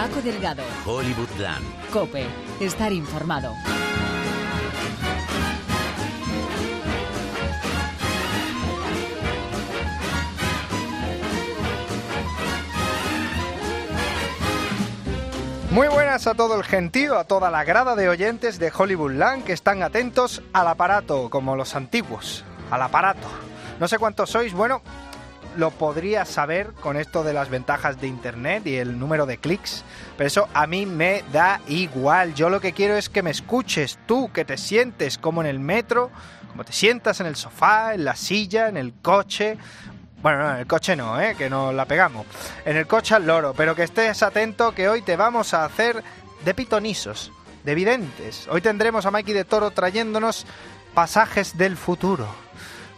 Paco Delgado. Hollywoodland. Cope. Estar informado. Muy buenas a todo el gentío, a toda la grada de oyentes de Hollywoodland que están atentos al aparato, como los antiguos, al aparato. No sé cuántos sois, bueno, lo podría saber con esto de las ventajas de internet y el número de clics, pero eso a mí me da igual. Yo lo que quiero es que me escuches tú, que te sientes como en el metro, como te sientas en el sofá, en la silla, en el coche. Bueno, no, en el coche no, ¿eh? que no la pegamos. En el coche al loro, pero que estés atento que hoy te vamos a hacer de pitonisos, de videntes. Hoy tendremos a Mikey de Toro trayéndonos pasajes del futuro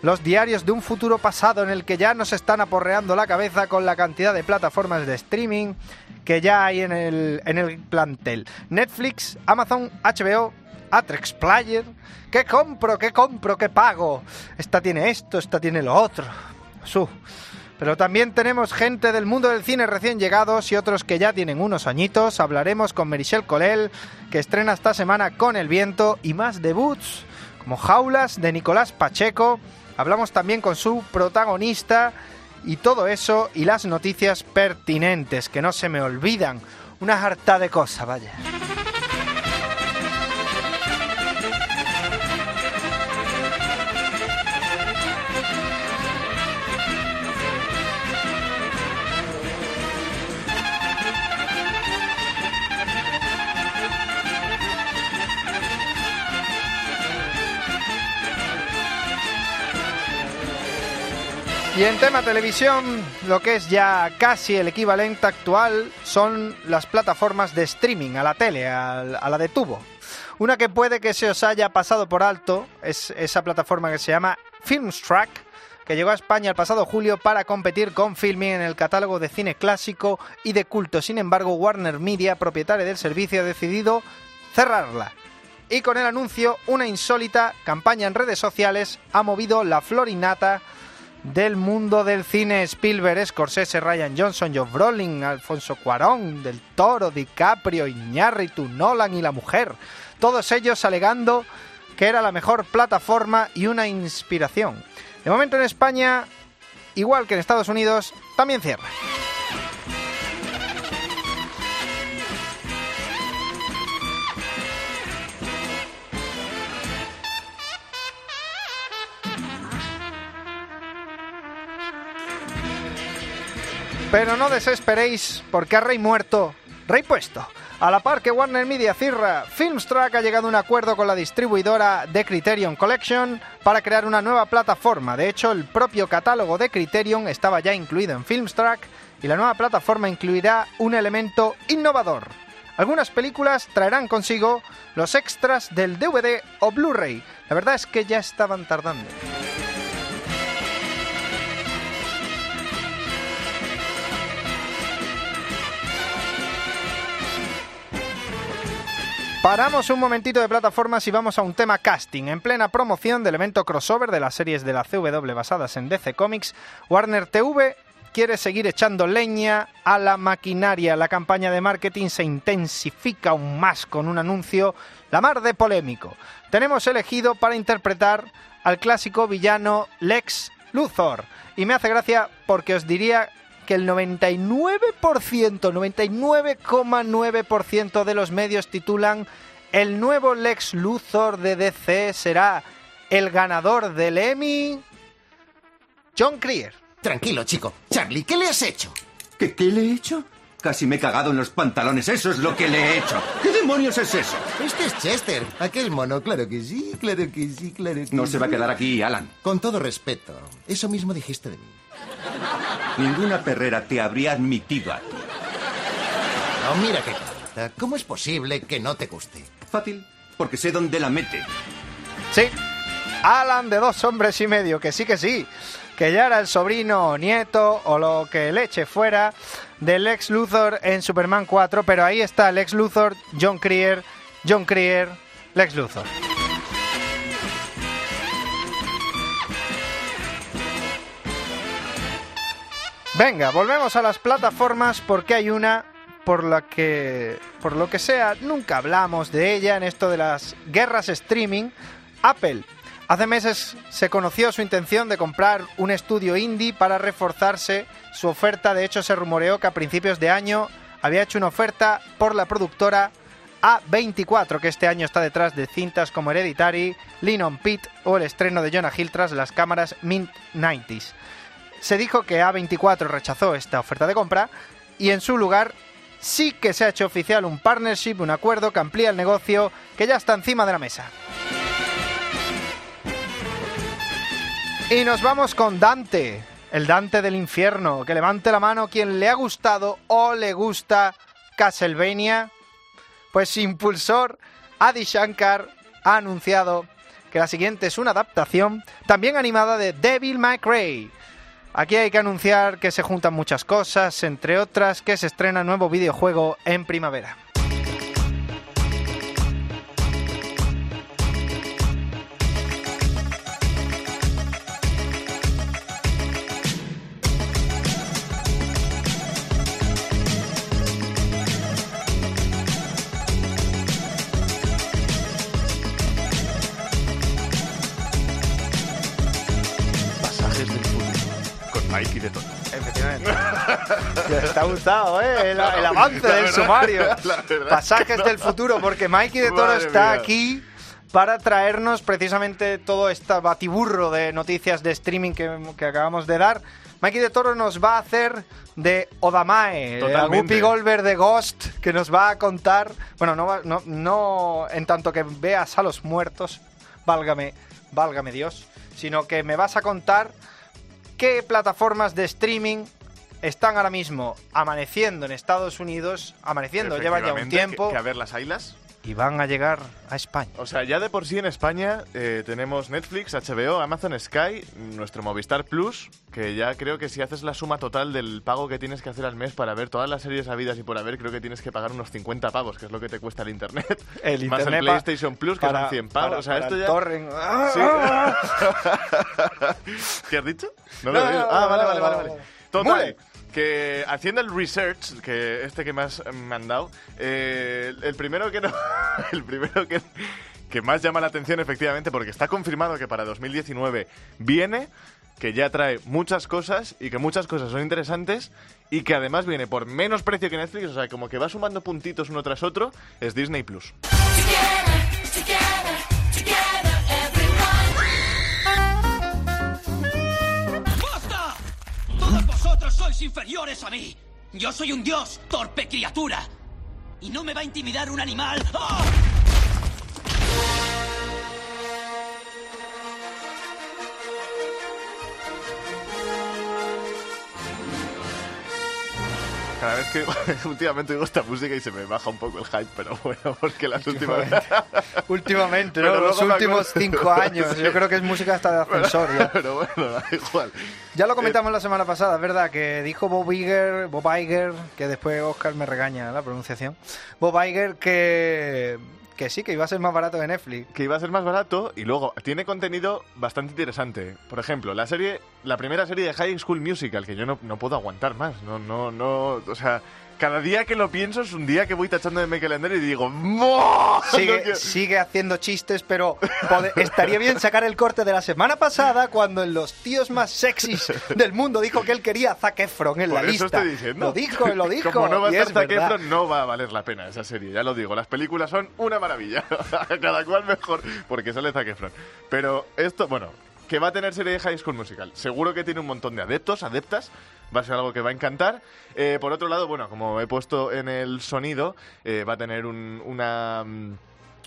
los diarios de un futuro pasado en el que ya nos están aporreando la cabeza con la cantidad de plataformas de streaming que ya hay en el, en el plantel. Netflix, Amazon, HBO, Atrex Player. ¿Qué compro? ¿Qué compro? ¿Qué pago? Esta tiene esto, esta tiene lo otro. Su. Pero también tenemos gente del mundo del cine recién llegados y otros que ya tienen unos añitos. Hablaremos con Merichel Colel, que estrena esta semana con El Viento, y más debuts, como Jaulas de Nicolás Pacheco, Hablamos también con su protagonista y todo eso y las noticias pertinentes, que no se me olvidan. Una harta de cosas, vaya. Y en tema televisión, lo que es ya casi el equivalente actual son las plataformas de streaming, a la tele, a, la de tubo. Una que puede que se os haya pasado por alto es esa plataforma que se llama Filmstruck, que llegó a España el pasado julio para competir con Filming en el catálogo de cine clásico y de culto. Sin embargo, Warner Media, propietaria del servicio, ha decidido cerrarla. Y con el anuncio, una insólita campaña en redes sociales ha movido la florinata del mundo del cine Spielberg, Scorsese, Ryan Johnson, Joe Brolin, Alfonso Cuarón, Del Toro, DiCaprio, Iñárritu, Nolan y la mujer. Todos ellos alegando que era la mejor plataforma y una inspiración. De momento en España, igual que en Estados Unidos, también cierra. Pero no desesperéis, porque a Rey muerto, Rey puesto. A la par que Warner Media cierra, Filmstruck ha llegado a un acuerdo con la distribuidora de Criterion Collection para crear una nueva plataforma. De hecho, el propio catálogo de Criterion estaba ya incluido en Filmstruck y la nueva plataforma incluirá un elemento innovador. Algunas películas traerán consigo los extras del DVD o Blu-ray. La verdad es que ya estaban tardando. Paramos un momentito de plataformas y vamos a un tema casting. En plena promoción del evento crossover de las series de la CW basadas en DC Comics, Warner TV quiere seguir echando leña a la maquinaria. La campaña de marketing se intensifica aún más con un anuncio la mar de polémico. Tenemos elegido para interpretar al clásico villano Lex Luthor. Y me hace gracia porque os diría que el 99%, 99,9% de los medios titulan el nuevo Lex Luthor de DC será el ganador del Emmy, John Creer. Tranquilo, chico. Charlie, ¿qué le has hecho? ¿Qué, ¿Qué le he hecho? Casi me he cagado en los pantalones, eso es lo que le he hecho. ¿Qué demonios es eso? Este es Chester, aquel mono, claro que sí, claro que sí, claro que No se va a quedar aquí, Alan. Con todo respeto, eso mismo dijiste de mí. Ninguna perrera te habría admitido a ti. No, mira qué carita. ¿Cómo es posible que no te guste? Fácil, porque sé dónde la mete. Sí, Alan de dos hombres y medio, que sí que sí, que ya era el sobrino o nieto o lo que le eche fuera del ex Luthor en Superman 4, pero ahí está el ex Luthor, John Creer, John Creer, Lex Luthor. Venga, volvemos a las plataformas porque hay una por la que, por lo que sea, nunca hablamos de ella en esto de las guerras streaming, Apple. Hace meses se conoció su intención de comprar un estudio indie para reforzarse su oferta. De hecho, se rumoreó que a principios de año había hecho una oferta por la productora A24, que este año está detrás de cintas como Hereditary, Lean on o el estreno de Jonah Hill tras las cámaras Mint 90s. Se dijo que A24 rechazó esta oferta de compra y en su lugar sí que se ha hecho oficial un partnership, un acuerdo que amplía el negocio que ya está encima de la mesa. Y nos vamos con Dante, el Dante del infierno. Que levante la mano quien le ha gustado o le gusta Castlevania. Pues Impulsor Adi Shankar ha anunciado que la siguiente es una adaptación también animada de Devil May Cry. Aquí hay que anunciar que se juntan muchas cosas, entre otras que se estrena nuevo videojuego en primavera. Gustado, ¿eh? El, el avance del sumario. Pasajes no. del futuro, porque Mikey de Toro Madre está mía. aquí para traernos precisamente todo este batiburro de noticias de streaming que, que acabamos de dar. Mikey de Toro nos va a hacer de Odamae. Guppy Goldberg de Ghost, que nos va a contar, bueno, no, va- no, no en tanto que veas a los muertos, válgame, válgame Dios, sino que me vas a contar qué plataformas de streaming están ahora mismo amaneciendo en Estados Unidos, amaneciendo, llevan ya un tiempo, Que, que a ver las ailas. y van a llegar a España. O sea, ya de por sí en España eh, tenemos Netflix, HBO, Amazon Sky, nuestro Movistar Plus, que ya creo que si haces la suma total del pago que tienes que hacer al mes para ver todas las series habidas y por haber, creo que tienes que pagar unos 50 pavos, que es lo que te cuesta el Internet. El Más internet el PlayStation Plus, que son 100 pavos. para- o sea, para esto ya... torrent. Sí. ¿Qué has dicho? No, No, lo he no, oído. no, Ah, vale, vale, vale, vale. Total, Mule. Que haciendo el research, que este que más me han dado, eh, el primero que no, el primero que, que más llama la atención efectivamente, porque está confirmado que para 2019 viene, que ya trae muchas cosas y que muchas cosas son interesantes y que además viene por menos precio que Netflix, o sea, como que va sumando puntitos uno tras otro, es Disney Plus. Inferiores a mí. Yo soy un dios, torpe criatura. Y no me va a intimidar un animal. ¡Ah! Cada vez que últimamente oigo esta música y se me baja un poco el hype, pero bueno, porque las últimas... Últimamente, Pero ¿no? Los últimos cinco años. Sí. Yo creo que es música hasta de ascensor ya. pero bueno, da igual. Ya lo comentamos la semana pasada, es verdad, que dijo Bob Iger, Bob Iger, que después Oscar me regaña la pronunciación. Bob Iger que, que sí, que iba a ser más barato de Netflix. que iba a ser más barato y luego tiene contenido bastante interesante. Por ejemplo, la serie, la primera serie de High School Musical, que yo no, no puedo aguantar más. No, no, no. O sea, cada día que lo pienso es un día que voy tachando de mi calendario y digo, ¡Mo! No Sigue, sigue haciendo chistes, pero estaría bien sacar el corte de la semana pasada cuando en los tíos más sexys del mundo dijo que él quería a Zac Efron en Por la eso lista. estoy diciendo. Lo dijo, lo dijo. Como no va a estar es Zac. Efron, no va a valer la pena esa serie, ya lo digo. Las películas son una maravilla. Cada cual mejor, porque sale Zac Efron. Pero esto, bueno, que va a tener serie de High School Musical. Seguro que tiene un montón de adeptos, adeptas. Va a ser algo que va a encantar. Eh, por otro lado, bueno, como he puesto en el sonido, eh, va a tener un- una, mm,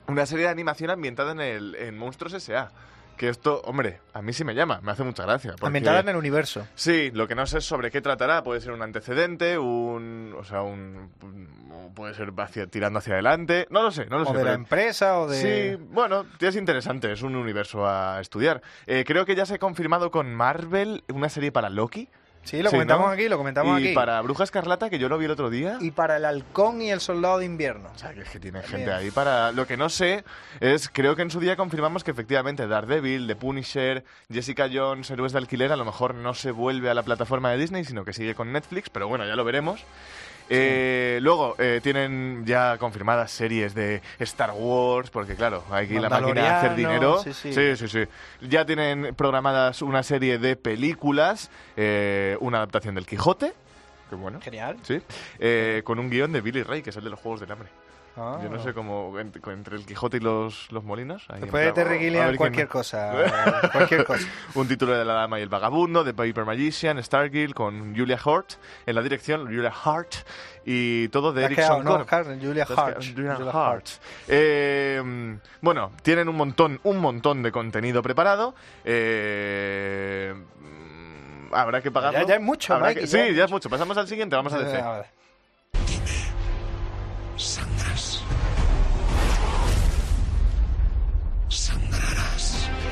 una serie de animación ambientada en, el, en Monstruos S.A. Que esto, hombre, a mí sí me llama, me hace mucha gracia. porque- Ambientada en el universo. Sí, lo que no sé es sobre qué tratará. Puede ser un antecedente, un. O sea, un. un- puede ser hacia- tirando hacia adelante. No lo sé, no lo O sé. de la empresa o de... Sí, bueno, es interesante, es un universo a estudiar. Eh, creo que ya se ha confirmado con Marvel una serie para Loki. Sí, lo Sí, comentamos ¿no? aquí, lo comentamos y aquí. para Bruja Escarlata, que yo lo vi el otro día. Y para el halcón y el soldado de invierno. O sea, que es que tiene También. gente ahí para... Lo que no sé es, creo que en su día confirmamos que efectivamente Daredevil, The Punisher, Jessica Jones, Héroes de Alquiler, a lo mejor no se vuelve a la plataforma de Disney, sino que sigue con Netflix, pero bueno, ya lo veremos. Eh, luego eh, tienen ya confirmadas series de Star Wars, porque claro, aquí la máquina de hacer dinero. sí, sí. sí, sí, sí. Ya tienen programadas una serie de películas, eh, una adaptación del Quijote. Qué bueno. Genial. Sí. Eh, con un guion de Billy Ray, que es el de los Juegos del Hambre. Ah. Yo no sé cómo, ent- entre el Quijote y los, los molinos. ahí Después de Terry Gilliam, cualquier cosa. eh, cualquier cosa. un título de La Dama y el Vagabundo, de Paper Magician, Stargirl, con Julia Hart en la dirección, Julia Hart, y todo de Erickson no, Julia Hart. Julia Hart. Hart. Eh, bueno, tienen un montón, un montón de contenido preparado. Eh, mm, habrá que pagarlo. Ya- ya es mucho, Habrá Mikey, que- ya sí, es ya es mucho. Pasamos al siguiente, vamos a DC.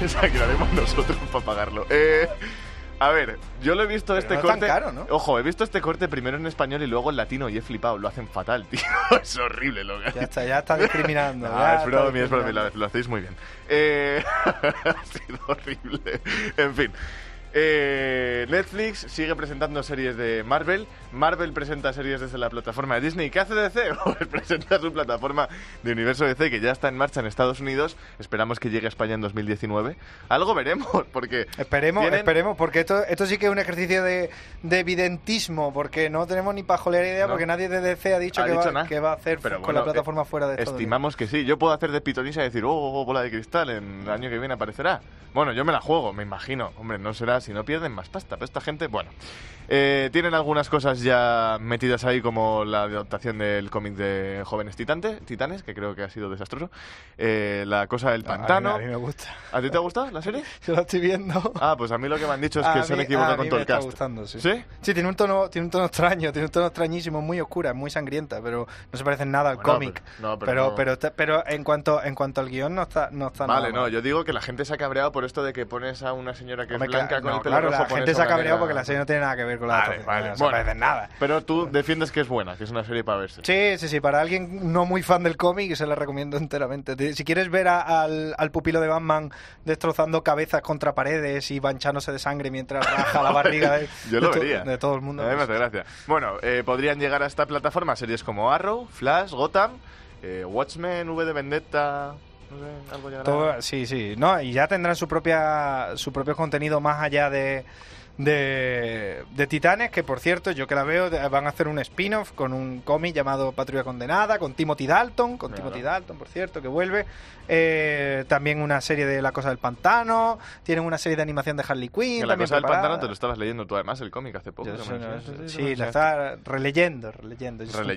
Esa que haremos nosotros para pagarlo. Eh, a ver, yo lo he visto este no es tan corte. caro, ¿no? Ojo, he visto este corte primero en español y lugo en latino y he flipado. Lo hacen fatal, tío. es horrible lo que Ya está, ya está discriminando. No, ya es broma, es broma, lo, lo hacéis muy bien. Eh, ha sido horrible. En fin. Eh, Netflix sigue presentando series de Marvel. Marvel presenta series desde la plataforma de Disney. ¿Qué hace DC? Pues presenta su plataforma de Universo DC que ya está en marcha en Estados Unidos. Esperamos que llegue a España en 2019. Algo veremos, porque. Esperemos, tienen- esperemos, porque esto, esto sí que es un ejercicio de, de evidentismo, porque no tenemos ni pajolera idea, No. porque nadie de DC ha dicho, Ha que, dicho va, que va a hacer Pero con bueno, la plataforma eh, fuera de Estados Unidos. Estimamos que sí. Yo puedo hacer de pitonisa y decir, oh, oh, bola de cristal, en el año que viene aparecerá. Bueno, yo me la juego, me imagino. Hombre, no será si no pierden más pasta. Pero esta gente, bueno. Eh, tienen algunas cosas ya metidas ahí, como la adaptación del cómic de Jóvenes Titante, Titanes, que creo que ha sido desastroso. Eh, la cosa del A mí- pantano. A mí, me gusta. ¿A ti te ha gustado la serie? Yo lo estoy viendo. Ah, pues a mí lo que me han dicho es A que se han equivocado con todo el está cast. gustando, sí. ¿Sí? Sí, tiene un tono, tiene un tono extraño, tiene un tono extrañísimo, muy oscura, muy sangrienta, pero no se parece en nada al Bueno, cómic. pero- no, pero pero, no. pero, te- pero en cuanto en cuanto al guion no está no está Vale, nada no, yo digo que la gente se ha cabreado por esto de que pones a una señora que Hombre, es blanca con no, el pelo claro, rojo. la gente se ha cabreado porque la serie no tiene nada que ver con la Vale, vale, no se bueno. nada. Pero tú defiendes que es buena, que es una serie para verse. Sí, sí, sí, para alguien no muy fan del cómic se la recomiendo enteramente. Te- Si quieres ver a- al, al pupilo de Batman destrozando cabezas contra paredes y manchándose de sangre mientras raja la barriga de, Yo lo de to- vería. de todo el mundo. A mí me pues, hace gracia. Bueno, eh, podrían llegar a esta plataforma series como Arrow, Flash, Gotham, eh, Watchmen, V de Vendetta. No sé, algo llegará. Todo- sí, sí. No, y ya tendrán su propia su propio contenido más allá de, de, de Titanes, que por cierto, yo que la veo, van a hacer un spin-off con un cómic llamado Patrulla Condenada, con Timothy Dalton, con Claro. Timothy Dalton, por cierto, que vuelve. Eh, también una serie de La Cosa del Pantano, tienen una serie de animación de Harley Quinn. Que la también cosa del pantano te lo estabas leyendo tú además, el cómic hace poco. Yo no- sí, la está releyendo, releyendo. Releyendo.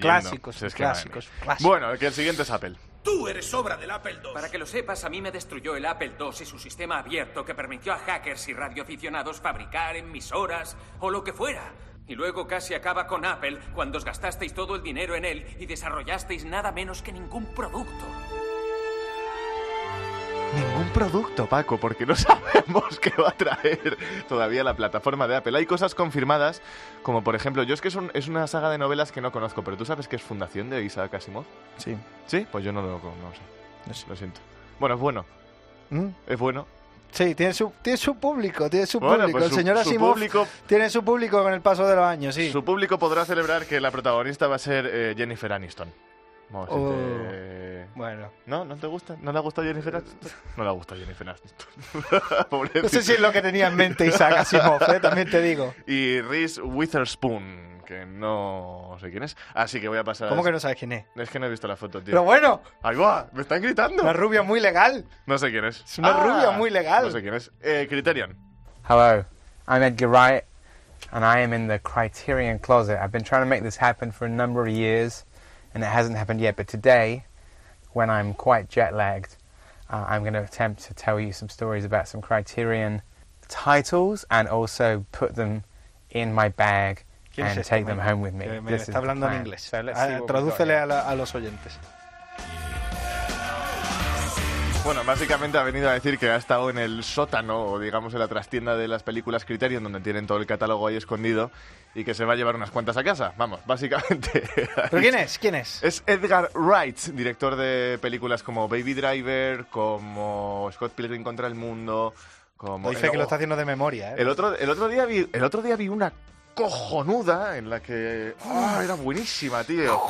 es clásicos. Bueno, que el siguiente es Apple. Tú eres obra del Apple II. Para que lo sepas, a mí me destruyó el Apple II y su sistema abierto que permitió a hackers y radioaficionados fabricar emisoras o lo que fuera. Y luego casi acaba con Apple cuando os gastasteis todo el dinero en él y desarrollasteis nada menos que ningún producto. Ningún producto, Paco, porque no sabemos qué va a traer todavía la plataforma de Apple. Hay cosas confirmadas, como por ejemplo, yo es que es, un- es una saga de novelas que no conozco, pero tú sabes que es Fundación de Isaac Asimov. Sí. ¿Sí? Pues yo no lo no sé. No sé. Lo siento. Bueno, es bueno. ¿Mm? Es bueno. Sí, tiene su, tiene su público, tiene su Bueno, público. pues el señor Asimov público- tiene su público con el paso de los años, sí. Su público podrá celebrar que la protagonista va a ser eh, Jennifer Aniston. Vamos a Oh. Bueno, ¿No? ¿No te gusta? ¿No le gusta Jennifer Aniston? No le gusta Jennifer Aniston. no sé si es lo que tenía en mente Isaac Asimov, ¿eh? también te digo. Y Reese Witherspoon, que no sé quién es. Así que voy a pasar. ¿Cómo a- que no sabes quién es? Es que no he visto la foto, tío. Pero bueno, ¡Ahí va! ¡Me están gritando! una rubia muy legal. No sé quién es. Es una rubia muy legal. No sé quién es. Eh, Criterion. Hello, I'm Edgar Wright, and I am in the Criterion Closet. I've been trying to make this happen for a number of years, and it hasn't happened yet. But today, when I'm quite jet lagged, uh, I'm going to attempt to tell you some stories about some Criterion titles and also put them in my bag and take them home with me. Que me This is está the hablando en inglés. So let's Ah, see what tradúcele a, la- a los oyentes. Bueno, básicamente ha venido a decir que ha estado en el sótano, o digamos en la trastienda de las películas Criterion, donde tienen todo el catálogo ahí escondido, y que se va a llevar unas cuantas a casa. Vamos, básicamente. ¿Pero quién es? ¿Quién es? Es Edgar Wright, director de películas como Baby Driver, como Scott Pilgrim contra el mundo, como... Dice que lo está haciendo de memoria, ¿eh? El otro, el otro día vi, el otro día vi una cojonuda en la que... ¡Ah, era buenísima, tío!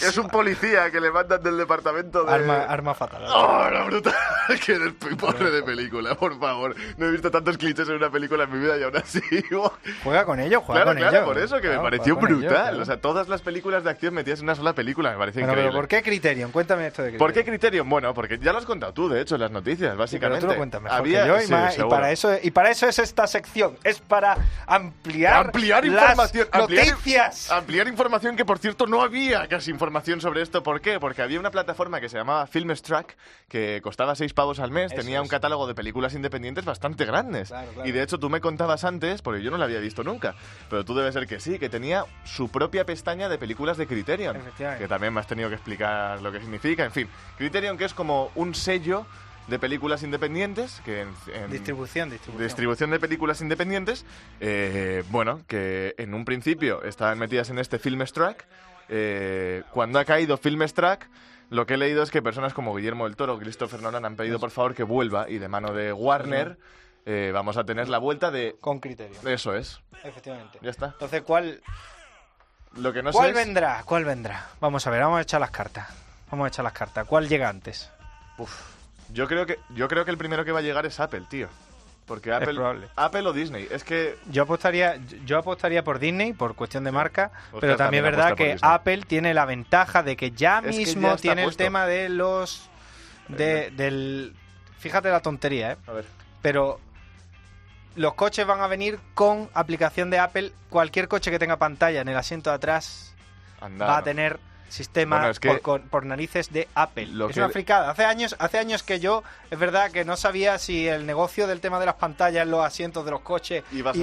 Es un policía que le mandan del departamento de... Arma, arma fatal. ¡Oh, era brutal! ¡Qué pobre de película, por favor! No he visto tantos clichés en una película en mi vida y aún así... Juega con ello, juega Claro, con claro, ello. por eso que Claro, me pareció ello, brutal. claro. O sea, todas las películas de acción metidas en una sola película, me parece Bueno, pero increíble. ¿por qué Criterion? Cuéntame esto de Criterion. ¿Por qué Criterion? Bueno, porque ya lo has contado tú, de hecho, en las noticias, Sí, pero básicamente. tú lo cuentas mejor Había- que yo y, sí, más- y para eso, y para eso es esta sección. Es para ampliar, ampliar las información, ampliar, noticias. ampliar información que por cierto no había casi información sobre esto. ¿Por qué? Porque había una plataforma que se llamaba Filmstruck que costaba 6 pavos al mes, Eso tenía un catálogo de películas independientes bastante grandes. Claro, claro. Y de hecho tú me contabas antes, porque yo no la había visto nunca, pero tú debes ser que sí, que tenía su propia pestaña de películas de Criterion, que también me has tenido que explicar lo que significa, en fin. Criterion que es como un sello de películas independientes que en, en- Distribución, distribución. distribución de películas independientes, eh, bueno, que en un principio estaban metidas en este Filmstruck. Eh, cuando ha caído Filmstruck, lo que he leído es que personas como Guillermo del Toro o Christopher Nolan han pedido por favor que vuelva y de mano de Warner eh, vamos a tener la vuelta de... Con criterio. Eso es, Efectivamente. ya está. Entonces, ¿cuál, Lo que no ¿cuál sé es- vendrá? ¿Cuál vendrá? Vamos a ver, vamos a echar las cartas. Vamos a echar las cartas. ¿Cuál llega antes? Yo creo, que, yo creo que el primero que va a llegar es Apple, tío. Porque Apple, probable. Apple o Disney. Es que Yo apostaría, yo apostaría por Disney por cuestión de marca, Oscar pero también también es verdad que. Apple tiene la ventaja de que ya Es que mismo ya tiene puesto. el tema de los de, del fíjate la tontería, ¿eh? A ver. Pero los coches van a venir con aplicación de Apple. Cualquier coche que tenga pantalla en el asiento de atrás va a tener sistema Bueno, es que- por, con- por narices de Apple. Lo es que- una fricada. Hace años, hace años que yo, es verdad que no sabía si el negocio del tema de las pantallas en los asientos de los coches Iba a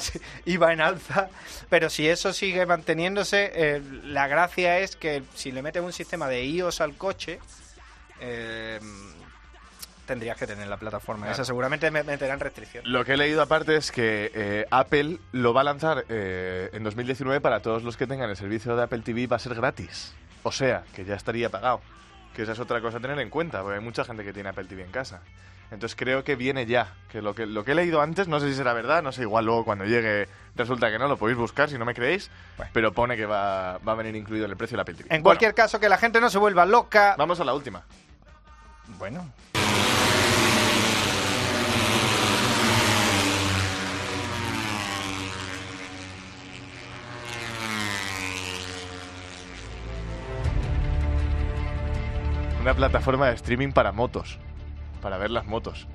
salir iba en alza, pero si eso sigue manteniéndose, eh, la gracia es que si le metes un sistema de iOS al coche, eh, tendrías que tener la plataforma. Claro. Esa seguramente me- meterán restricciones. Lo que he leído aparte es que eh, Apple lo va a lanzar eh, en 2019 para todos los que tengan el servicio de Apple TV, va a ser gratis. O sea, que ya estaría pagado. Que esa es otra cosa a tener en cuenta, porque hay mucha gente que tiene Apple TV en casa. Entonces creo que viene ya. Que lo que, lo que he leído antes, no sé si será verdad, no sé, igual luego cuando llegue resulta que no, lo podéis buscar si no me creéis, Bueno. pero pone que va, va a venir incluido en el precio del Apple TV. En Bueno, cualquier caso, que la gente no se vuelva loca. Vamos a la última. Bueno. Una plataforma de streaming para motos. Para ver las motos.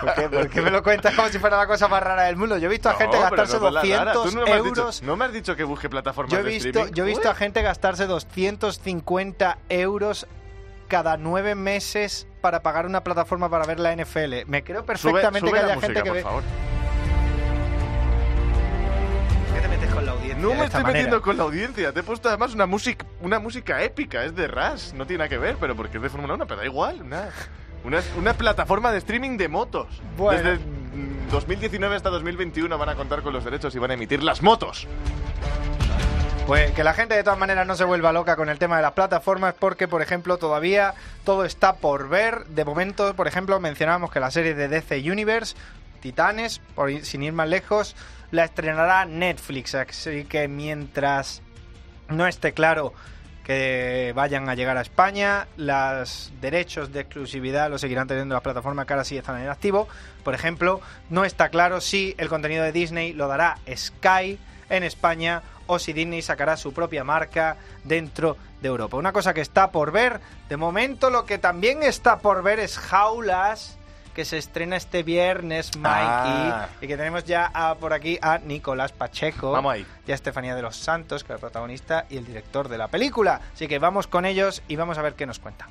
¿Por qué, por qué me lo cuentas como si fuera la cosa más rara del mundo? Yo he visto a gente No, pero gastarse no con la rara. 200 Tú no me has euros. No me has dicho que busque plataformas Yo he de visto, streaming. yo he visto a gente gastarse 250 euros cada nueve meses para pagar una plataforma para ver la NFL. Me creo Sube- perfectamente sube que la haya música, gente que por ve. favor. No me estoy manera? metiendo con la audiencia. Te he puesto además una música, una música épica. Es de Rush. No tiene nada que ver, pero porque es de Fórmula 1, pero da igual. Una, una, una plataforma de streaming de motos. Bueno. Desde mm, 2019 hasta 2021 van a contar con los derechos y van a emitir las motos. Pues que la gente de todas maneras no se vuelva loca con el tema de las plataformas porque, por ejemplo, todavía todo está por ver. De momento, por ejemplo, mencionábamos que la serie de DC Universe, Titanes, por sin ir más lejos, la estrenará Netflix. Así que mientras no esté claro que vayan a llegar a España, los derechos de exclusividad los seguirán teniendo las plataformas que ahora sí están en activo. Por ejemplo, no está claro si el contenido de Disney lo dará Sky en España o si Disney sacará su propia marca dentro de Europa. Una cosa que está por ver, de momento lo que también está por ver es Jaulas, que se estrena este viernes, Mikey, Ah. y que tenemos ya a- por aquí a Nicolás Pacheco Vamos ahí. y a Estefanía de los Santos, que es el protagonista y el director de la película. Así que vamos con ellos y vamos a ver qué nos cuentan.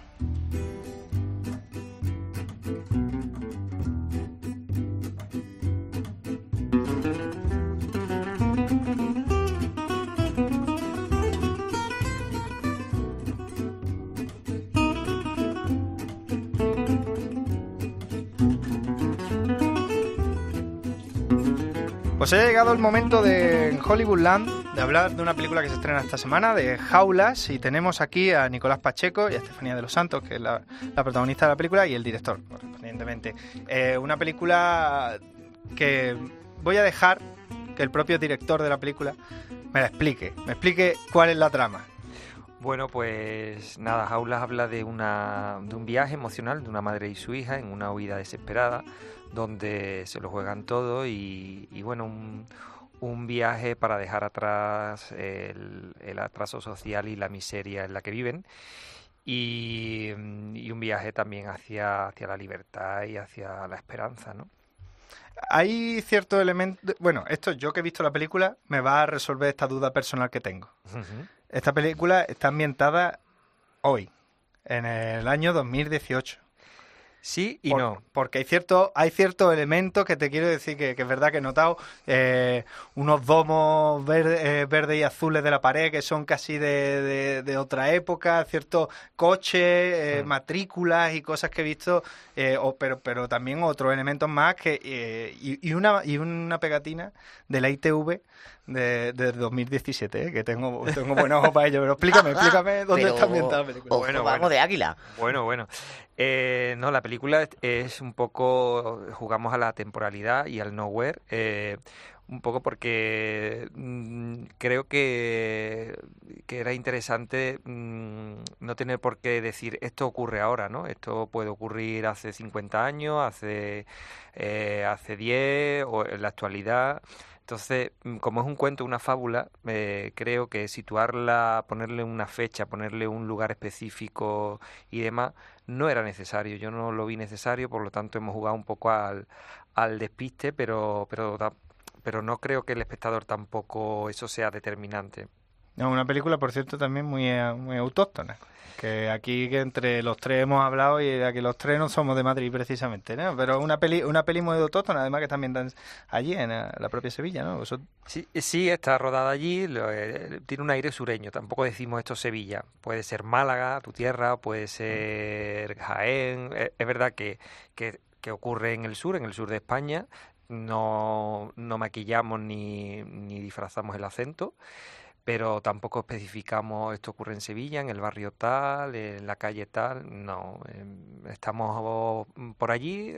Pues ha llegado el momento de en Hollywoodland de hablar de una película que se estrena esta semana, de Jaulas, y tenemos aquí a Nicolás Pacheco y a Estefanía de los Santos, que es la, la protagonista de la película, y el director, correspondientemente. Eh, una película que voy a dejar que el propio director de la película me la explique, me explique cuál es la trama. Bueno, pues nada, Jaulas habla de, una, de un viaje emocional de una madre y su hija en una huida desesperada, donde se lo juegan todo y, y bueno, un, un viaje para dejar atrás el, el, atraso social y la miseria en la que viven y, y, un viaje también hacia, hacia la libertad y hacia la esperanza, ¿no? Hay cierto elemento, bueno, esto yo que he visto la película me va a resolver esta duda personal que tengo. Uh -huh. Esta película está ambientada hoy, en el año 2018. Sí y Por, no. Porque hay ciertos hay ciertos elementos que te quiero decir que, que es verdad que he notado eh, unos domos verdes eh, verde y azules de la pared que son casi de, de, de otra época, ciertos coches, eh, mm. matrículas y cosas que he visto, eh, o, pero pero también otros elementos más que y, y, una y una pegatina de la ITV de, de 2017, ¿eh? que tengo, tengo buen ojo para ello. Pero explícame, explícame dónde pero, está ambientada la película. Ojo, bueno, vamos bueno. de águila. Bueno, bueno. Eh, no, la película es un poco, jugamos a la temporalidad y al nowhere. Eh, un poco porque mmm, creo que, que, era interesante mmm, no tener por qué decir esto ocurre ahora, ¿no? Esto puede ocurrir hace 50 años, hace, eh, hace 10 o en la actualidad. Entonces, mm, como es un cuento, una fábula, eh, creo que situarla, ponerle una fecha, ponerle un lugar específico y demás, no era necesario. Yo no lo vi necesario, por lo tanto hemos jugado un poco al, al despiste, pero, pero, pero no creo que el espectador tampoco eso sea determinante. No, una película, por cierto, también muy, eh, muy autóctona. Que aquí que entre los tres hemos hablado y aquí los tres no somos de Madrid precisamente, ¿no? Pero una peli, una peli muy autóctona, además que también están allí en la propia Sevilla, ¿no? Eso... Sí, sí, está rodada allí, eh, tiene un aire sureño, tampoco decimos esto Sevilla. Puede ser Málaga, tu tierra, puede ser Jaén. Es, es verdad que, que, que ocurre en el sur, en el sur de España. No, no maquillamos ni, ni disfrazamos el acento pero tampoco especificamos esto ocurre en Sevilla, en el barrio tal, en la calle tal, no, estamos por allí,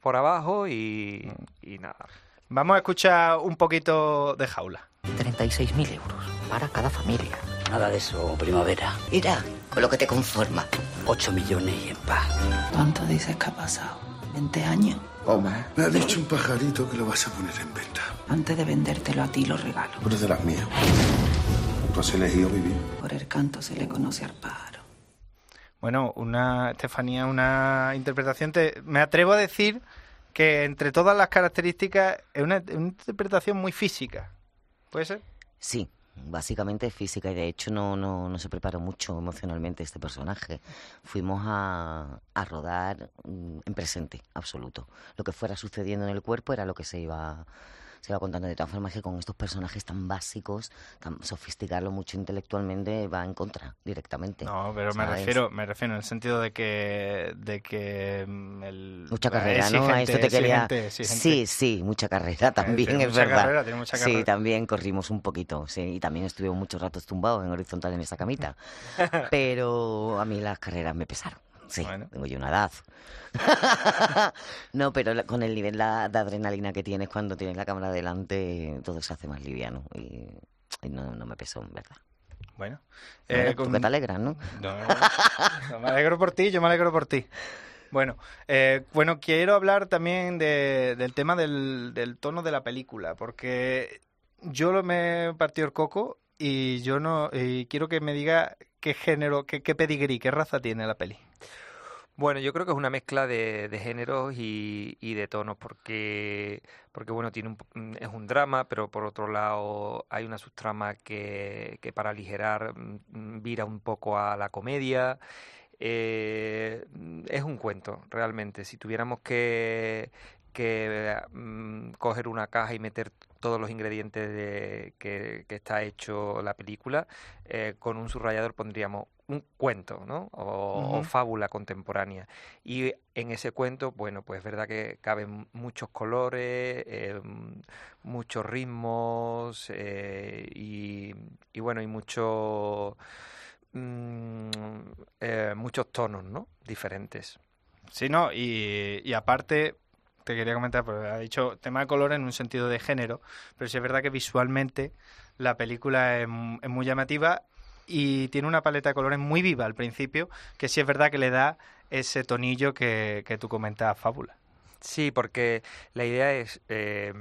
por abajo y, y nada. Vamos a escuchar un poquito de jaula. 36.000 euros para cada familia. Nada de eso, primavera. Mira, con lo que te conforma. 8 millones y en paz. ¿Cuánto dices que ha pasado? ¿20 años? Hombre, me ha dicho un pajarito que lo vas a poner en venta. Antes de vendértelo a ti lo regalo. Pero de las mías. Tú has elegido vivir. Por el canto se le conoce al pájaro. Bueno, una, Estefanía, una interpretación, te, me atrevo a decir que entre todas las características es una, una interpretación muy física. ¿Puede ser? Sí, básicamente física y de hecho no, no, no se preparó mucho emocionalmente este personaje. Fuimos a, a rodar en presente absoluto. Lo que fuera sucediendo en el cuerpo era lo que se iba se va contando de todas formas que con estos personajes tan básicos, tan sofisticarlo mucho intelectualmente va en contra directamente. No, pero me refiero, me refiero en el sentido de que de que el mucha carrera, ¿no? A esto te quería Sí, sí, mucha carrera también, es mucha verdad. Carrera, tiene mucha carrera. Sí, también corrimos un poquito, sí, y también estuvimos muchos ratos tumbados en horizontal en esa camita. pero a mí las carreras me pesaron. Sí, bueno. tengo yo una edad. no, pero con el nivel de adrenalina que tienes cuando tienes la cámara delante, todo se hace más liviano. Y, y no, no, me pesó, en verdad. Bueno, eh, con... que te alegras, ¿no? No, no, me alegro por ti, yo me alegro por ti. Bueno, eh, bueno, quiero hablar también de, del tema del, del, tono de la película, porque yo me partió el coco y yo no y quiero que me diga qué género, qué, qué pedigrí, qué raza tiene la peli. Bueno, yo creo que es una mezcla de, de géneros y, y, de tonos, porque, porque bueno, tiene un, es un drama, pero por otro lado hay una subtrama que, que para aligerar vira un poco a la comedia. Eh, es un cuento, realmente. Si tuviéramos que, que mm, coger una caja y meter todos los ingredientes de que, que está hecho la película, eh, con un subrayador pondríamos un cuento, ¿no? O, uh -huh. o, fábula contemporánea. Y en ese cuento, bueno, pues es verdad que caben muchos colores, eh, muchos ritmos eh, y, y, bueno, y mucho, mm, eh, muchos tonos, ¿no? Diferentes. Sí, no, y, y aparte te quería comentar, porque ha dicho tema de color en un sentido de género, pero sí es verdad que visualmente la película es, es muy llamativa y tiene una paleta de colores muy viva al principio, que sí es verdad que le da ese tonillo que, que tú comentas, Fábula. Sí, porque la idea es, eh,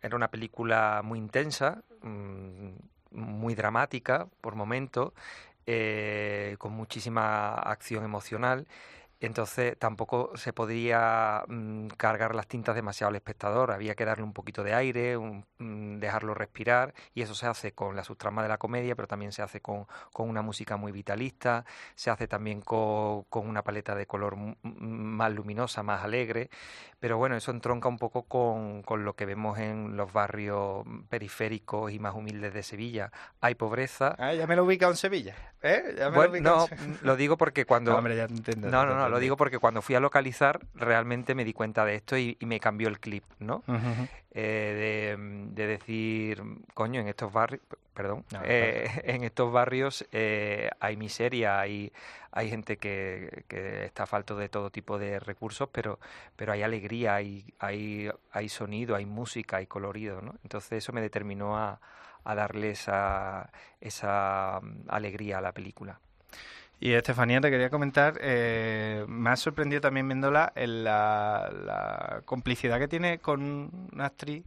era una película muy intensa, mm, muy dramática por momentos, eh, con muchísima acción emocional. Entonces tampoco se podía mm, cargar las tintas demasiado al espectador, había que darle un poquito de aire, un- mm, dejarlo respirar y eso se hace con la subtrama de la comedia, pero también se hace con, con una música muy vitalista, se hace también co- con, una paleta de color más luminosa, más alegre, pero bueno, eso entronca un poco con, con lo que vemos en los barrios periféricos y más humildes de Sevilla. Hay pobreza. Ah, ya me lo he ubicado en Sevilla. ¿eh? Ya me lo he Bueno, ubicado no, en lo digo porque cuando... No, hombre, ya entiendo, No, no, no, lo digo porque cuando fui a localizar realmente me di cuenta de esto y, y me cambió el clip, ¿no? Eh, de, de decir, coño, en estos barrios, perdón, No, eh, en estos barrios eh, hay miseria, hay, hay gente que, que está falto de todo tipo de recursos, pero, pero hay alegría, hay, hay, hay sonido, hay música, hay colorido, ¿no? Entonces eso me determinó a, a darle esa, esa mm, alegría a la película. Y Estefanía, te quería comentar, eh, me ha sorprendido también viéndola en la, la complicidad que tiene con una actriz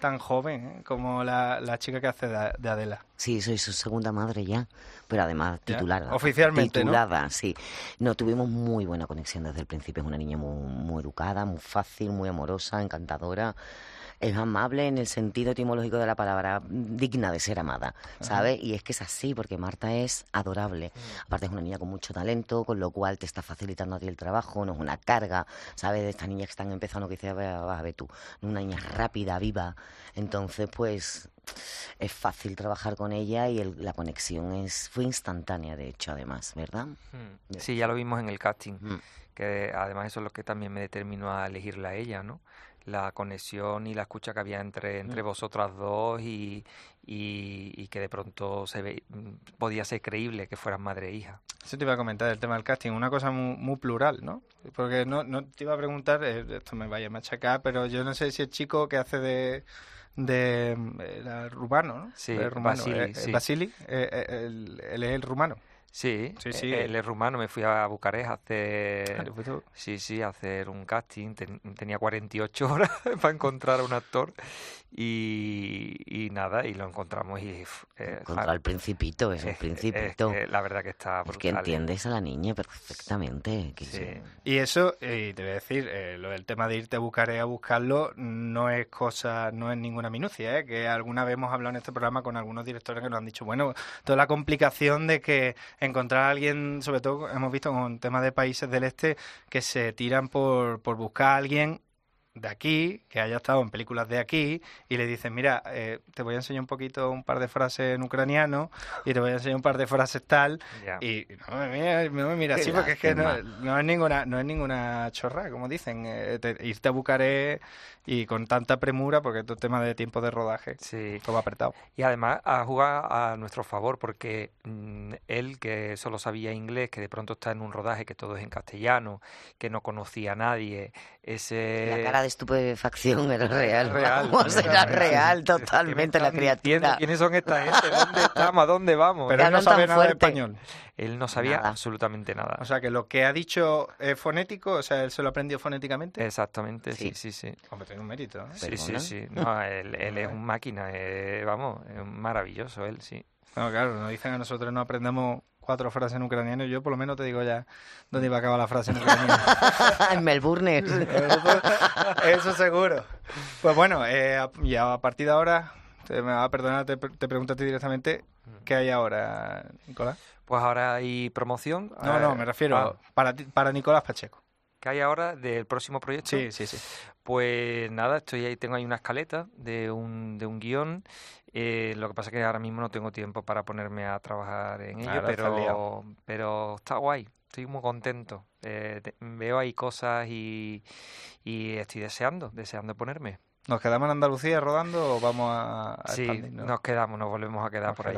tan joven ¿eh? como la, la chica que hace de, de Adela. Sí, soy su segunda madre ya, pero además Ya, titulada. oficialmente, ¿no? Titulada, sí. No, tuvimos muy buena conexión desde el principio. Es una niña muy, muy educada, muy fácil, muy amorosa, encantadora. Es amable en el sentido etimológico de la palabra, digna de ser amada, ¿sabes? Y es que es así, porque Marta es adorable. Aparte es una niña con mucho talento, con lo cual te está facilitando a ti el trabajo, no es una carga, ¿sabes? De estas niñas que están empezando, que dices, ver, a ver tú, una niña rápida, viva. Entonces, pues, es fácil trabajar con ella y el- la conexión es fue instantánea, de hecho, además, ¿verdad? Mm. Sí, ya lo vimos en el casting, que además eso es lo que también me determinó a elegirla a ella, ¿no? La conexión y la escucha que había entre, entre Mm. vosotras dos y, y, y que de pronto se ve, mm, podía ser creíble que fueran madre e hija. Eso te iba a comentar el tema del casting, una cosa muy, muy plural, ¿no? Porque no, no te iba a preguntar, eh, esto me vaya a machacar, pero yo no sé si el chico que hace de de eh, era rumano, ¿no? Sí, Eh, rumano, Vasili, eh, eh, sí. Vasili, eh, eh, él, él es el rumano. Sí, Sí, sí. eh, él es rumano, me fui a Bucarest a Ah, hacer... ¿te fuiste tú? Sí, sí, a hacer un casting, ten- tenía 48 horas para encontrar a un actor y, y nada, y lo encontramos y... eh, Contra el principito, es un es- principito. es que la verdad que está Es que brutal, ¿eh? entiendes a la niña perfectamente. que sí. Y eso, y te voy a decir, eh, lo del tema de irte a Bucarest a buscarlo no es cosa, no es ninguna minucia, ¿eh? que alguna vez hemos hablado en este programa con algunos directores que nos han dicho, bueno, toda la complicación de que encontrar a alguien, sobre todo hemos visto con temas de países del este, que se tiran por, por buscar a alguien de aquí, que haya estado en películas de aquí, y le dicen, mira, eh, te voy a enseñar un poquito, un par de frases en ucraniano, y te voy a enseñar un par de frases tal, y no me mira, no me mira así, porque es que no, es ninguna no es ninguna chorra, como dicen, eh, te- irte a Bucarest y con tanta premura, porque todo tema de tiempo de rodaje, Sí. todo apretado. Y además a jugar a nuestro favor, porque mm, él, que solo sabía inglés, que de pronto está en un rodaje que todo es en castellano, que no conocía a nadie, ese... La cara de estupefacción era real. Real, Vamos, era real. real totalmente la criatura. quiénes son esta gente, dónde estamos, a dónde vamos. Pero él no sabe nada de español. Él no sabía Nada. absolutamente nada. O sea, que lo que ha dicho es fonético, o sea, él se lo aprendió fonéticamente. Exactamente, sí, Sí. sí, sí. Hombre, tiene un mérito, ¿eh? Sí, sí, sí. No, él, él es un máquina, eh, vamos, es maravilloso él, sí. No, claro, nos dicen a nosotros no aprendemos cuatro frases en ucraniano, yo por lo menos te digo ya dónde iba a acabar la frase en ucraniano. en Melbourne. Eso seguro. Pues bueno, eh, a- ya a partir de ahora, te, me va a perdonar, te, te pregunto a ti directamente, ¿qué hay ahora, Nicolás? Pues ahora hay promoción. No, no, eh, me refiero ah, para, ti- para Nicolás Pacheco. ¿Qué hay ahora del próximo proyecto? Sí, sí, sí. Pues nada, estoy ahí, tengo ahí una escaleta de un, de un guion. eh, lo que pasa es que ahora mismo no tengo tiempo para ponerme a trabajar en ello, Ahora pero, pero está guay, estoy muy contento. Eh, te- veo ahí cosas y, y estoy deseando, deseando ponerme. ¿Nos quedamos en Andalucía rodando o vamos a, a Sí, expandirnos? nos quedamos, nos volvemos a quedar Nos por ahí.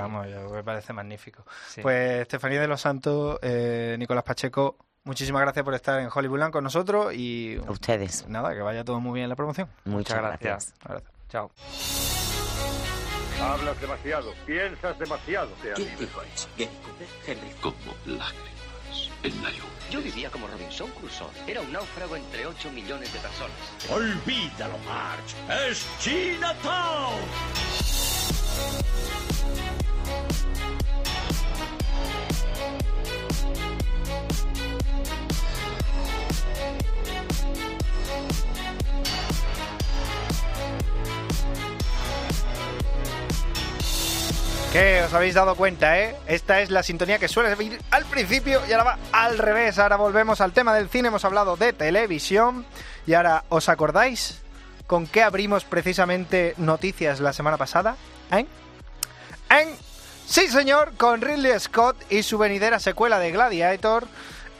me parece magnífico. Sí. Pues Estefanía de los Santos, eh, Nicolás Pacheco, muchísimas gracias por estar en Hollywoodland con nosotros y... Ustedes. Nada, que vaya todo muy bien en la promoción. Muchas gracias. Gracias. Chao. Hablas demasiado, piensas demasiado. Te ¿Quién dijo eso? Gary Cooper, Henry. Como lágrimas en la lluvia. Yo vivía como Robinson Crusoe. Era un náufrago entre 8 millones de personas. Olvídalo, Marge. Es Chinatown. Que os habéis dado cuenta, ¿eh? Esta es la sintonía que suele ir al principio y ahora va al revés. Ahora volvemos al tema del cine, hemos hablado de televisión y ahora, ¿os acordáis con qué abrimos precisamente noticias la semana pasada? ¿Eh? ¿Eh? Sí, señor, con Ridley Scott y su venidera secuela de Gladiator.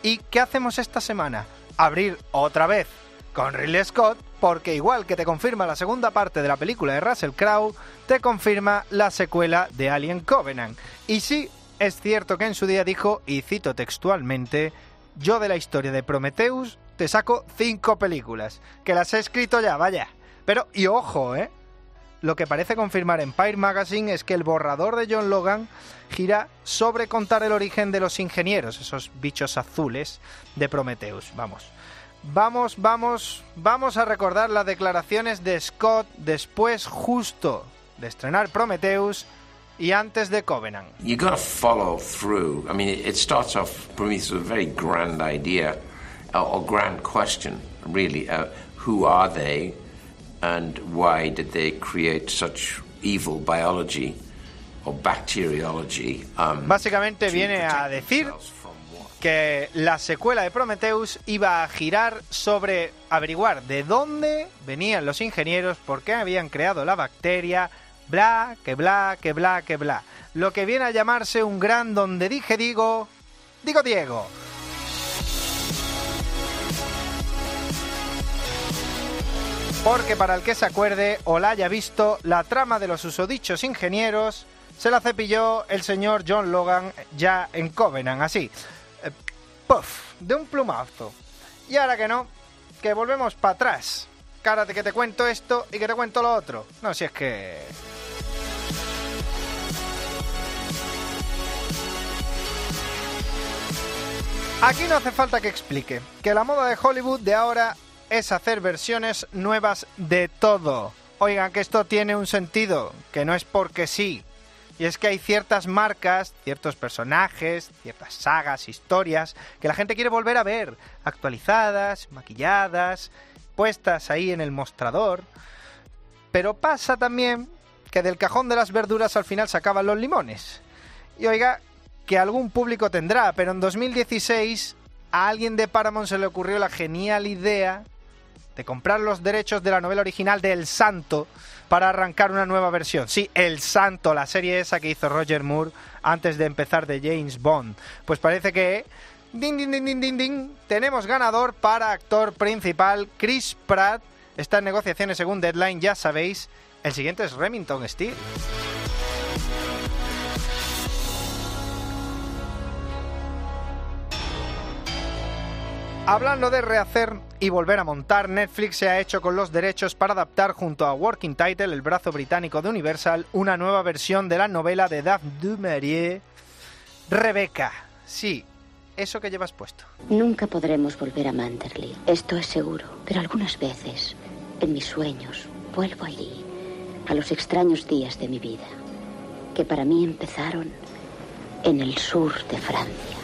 ¿Y qué hacemos esta semana? Abrir otra vez con Ridley Scott, porque igual que te confirma la segunda parte de la película de Russell Crowe, te confirma la secuela de Alien Covenant. Y sí, es cierto que en su día dijo, y cito textualmente, yo de la historia de Prometheus te saco cinco películas, que las he escrito ya, vaya. Pero, y ojo, ¿eh? Lo que parece confirmar Empire Magazine es que el borrador de John Logan gira sobre contar el origen de los ingenieros, esos bichos azules de Prometheus. Vamos. Vamos, vamos, vamos a recordar las declaraciones de Scott después justo de estrenar Prometheus y antes de Covenant. You got to follow through. I mean, it, it starts off Prometheus with a very grand idea, uh, or grand question, really. Uh, who are they, and why did they create such evil biology or bacteriology? Um, Básicamente viene a decir que la secuela de Prometheus iba a girar sobre averiguar de dónde venían los ingenieros, por qué habían creado la bacteria, bla, que bla, que bla, que bla. Lo que viene a llamarse un gran donde dije digo, digo Diego. Porque para el que se acuerde o la haya visto, la trama de los usodichos ingenieros se la cepilló el señor John Logan ya en Covenant, así. Puff, de un plumazo. Y ahora que no, que volvemos para atrás. Cara de que te cuento esto y que te cuento lo otro. No, si es que... Aquí no hace falta que explique que la moda de Hollywood de ahora es hacer versiones nuevas de todo. Oigan, que esto tiene un sentido, que no es porque sí. Y es que hay ciertas marcas, ciertos personajes, ciertas sagas, historias, que la gente quiere volver a ver, actualizadas, maquilladas, puestas ahí en el mostrador. Pero pasa también que del cajón de las verduras al final se acaban los limones. Y oiga, que algún público tendrá, pero en 2016 a alguien de Paramount se le ocurrió la genial idea de comprar los derechos de la novela original de El Santo para arrancar una nueva versión. Sí, El Santo, la serie esa que hizo Roger Moore antes de empezar de James Bond. Pues parece que... Ding, ding, ding, ding, ding, ding. Tenemos ganador para actor principal, Chris Pratt. Está en negociaciones según Deadline, ya sabéis. El siguiente es Remington Steele. Hablando de rehacer y volver a montar, Netflix se ha hecho con los derechos para adaptar junto a Working Title, el brazo británico de Universal, una nueva versión de la novela de Daphne du Maurier, Rebecca. Sí, eso que llevas puesto. Nunca podremos volver a Manderley, esto es seguro. Pero algunas veces, en mis sueños, vuelvo allí, a los extraños días de mi vida, que para mí empezaron en el sur de Francia.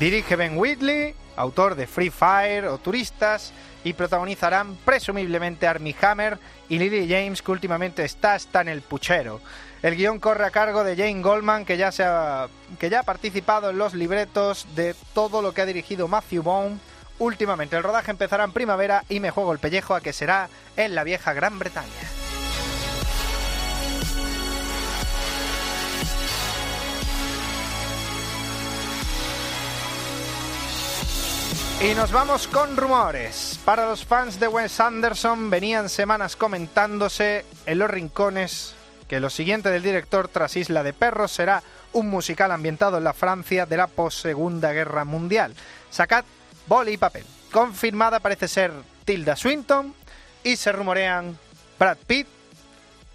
Dirige Ben Whitley, autor de Free Fire o Turistas, y protagonizarán presumiblemente Armie Hammer y Lily James, que últimamente está, está en el puchero. El guion corre a cargo de Jane Goldman, que ya, ha, que ya ha participado en los libretos de todo lo que ha dirigido Matthew Vaughn. Últimamente el rodaje empezará en primavera y me juego el pellejo a que será en la vieja Gran Bretaña. Y nos vamos con rumores. Para los fans de Wes Anderson venían semanas comentándose en los rincones que lo siguiente del director tras Isla de Perros será un musical ambientado en la Francia de la post-segunda guerra mundial. Sacad boli y papel. Confirmada parece ser Tilda Swinton y se rumorean Brad Pitt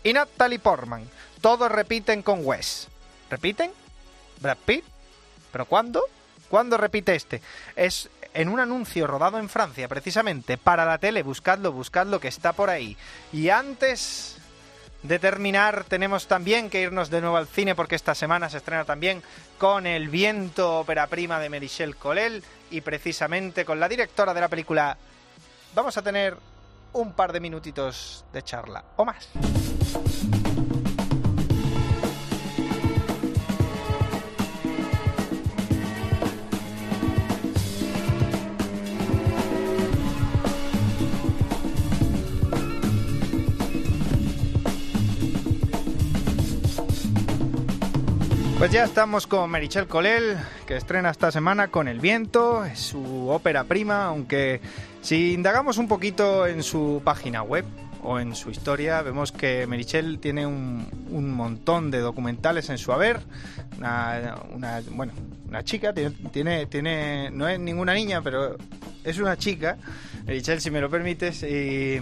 y Natalie Portman. Todos repiten con Wes. ¿Repiten? ¿Brad Pitt? ¿Pero cuándo? ¿Cuándo repite este? Es en un anuncio rodado en Francia, precisamente, para la tele. Buscadlo, buscadlo, que está por ahí. Y antes de terminar, tenemos también que irnos de nuevo al cine, porque esta semana se estrena también con El viento, ópera prima de Merichel Colel, y precisamente con la directora de la película. Vamos a tener un par de minutitos de charla, o más. Pues ya estamos con Merichel Colel, que estrena esta semana con El Viento, su ópera prima, aunque si indagamos un poquito en su página web o en su historia, vemos que Merichel tiene un, un montón de documentales en su haber. Una, una- bueno, una chica, tiene, tiene, tiene- no es ninguna niña, pero es una chica, Merichel, si me lo permites, y,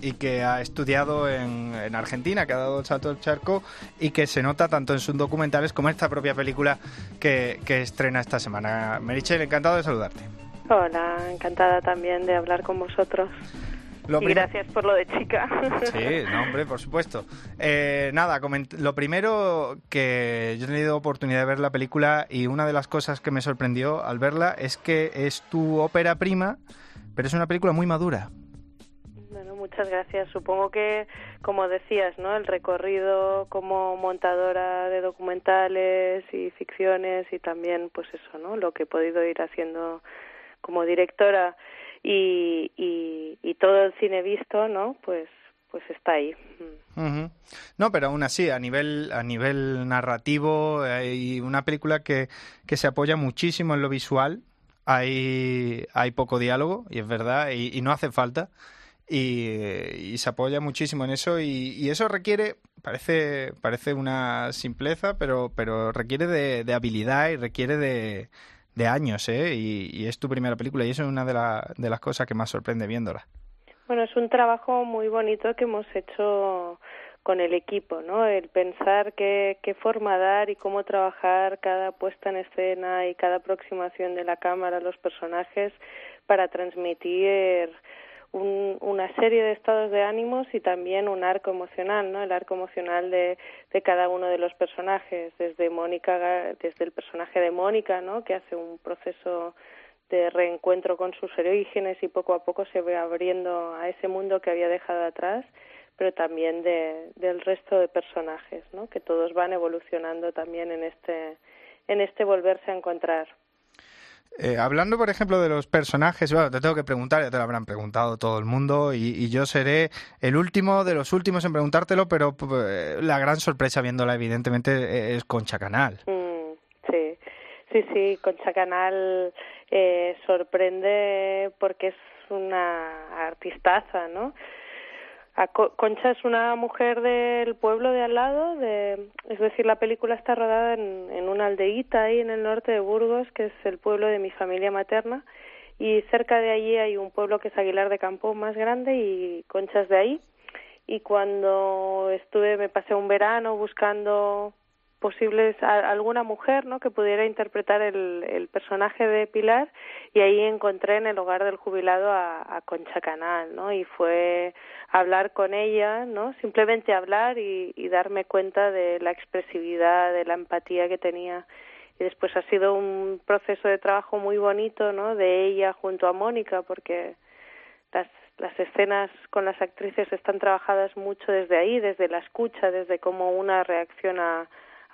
y que ha estudiado en, en Argentina, que ha dado el salto del charco y que se nota tanto en sus documentales como en esta propia película que, que estrena esta semana. Merichel, encantado de saludarte. Hola, encantada también de hablar con vosotros. Lo y gracias por lo de chica. Sí, no, hombre, por supuesto. Eh, nada, lo primero que yo he tenido oportunidad de ver la película y una de las cosas que me sorprendió al verla es que es tu ópera prima, pero es una película muy madura. Muchas gracias. Supongo que, como decías, ¿no? El recorrido como montadora de documentales y ficciones y también, pues eso, ¿no? Lo que he podido ir haciendo como directora y, y, y todo el cine visto, ¿no? Pues, pues está ahí. Ujú. No, pero aún así, a nivel, a nivel narrativo, hay una película que, que se apoya muchísimo en lo visual. Hay, hay poco diálogo, y es verdad, y, y no hace falta. Y, y se apoya muchísimo en eso, y, y eso requiere, parece, parece una simpleza, pero, pero requiere de, de habilidad y requiere de, años, ¿eh? Y, y es tu primera película, y eso es una de, la- de las cosas que más sorprende viéndola. Bueno, es un trabajo muy bonito que hemos hecho con el equipo, ¿no? El pensar qué, qué forma dar y cómo trabajar cada puesta en escena y cada aproximación de la cámara a los personajes para transmitir un- una serie de estados de ánimos y también un arco emocional, ¿no? El arco emocional de, de cada uno de los personajes, desde Mónica, desde el personaje de Mónica, ¿no? Que hace un proceso de reencuentro con sus orígenes y poco a poco se ve abriendo a ese mundo que había dejado atrás, pero también de, del resto de personajes, ¿no? Que todos van evolucionando también en este en este volverse a encontrar. Eh, hablando, por ejemplo, de los personajes, bueno, te tengo que preguntar, ya te lo habrán preguntado todo el mundo, y, yo seré el último de los últimos en preguntártelo, pero eh, la gran sorpresa viéndola, evidentemente, eh, es Concha Canal. Mm, sí, sí, sí, Concha Canal eh, sorprende porque es una artistaza, ¿no? Concha es una mujer del pueblo de al lado, de, es decir, la película está rodada en, en una aldeíta ahí en el norte de Burgos, que es el pueblo de mi familia materna, y cerca de allí hay un pueblo que es Aguilar de Campo más grande y Concha es de ahí. Y cuando estuve, me pasé un verano buscando posibles a- alguna mujer no que pudiera interpretar el, personaje de Pilar y ahí encontré en el hogar del jubilado a, a Concha Canal no y fue hablar con ella no simplemente hablar y, y darme cuenta de la expresividad de la empatía que tenía. Y después ha sido un proceso de trabajo muy bonito no de ella junto a Mónica porque las las escenas con las actrices están trabajadas mucho desde ahí, desde la escucha, desde cómo una reacciona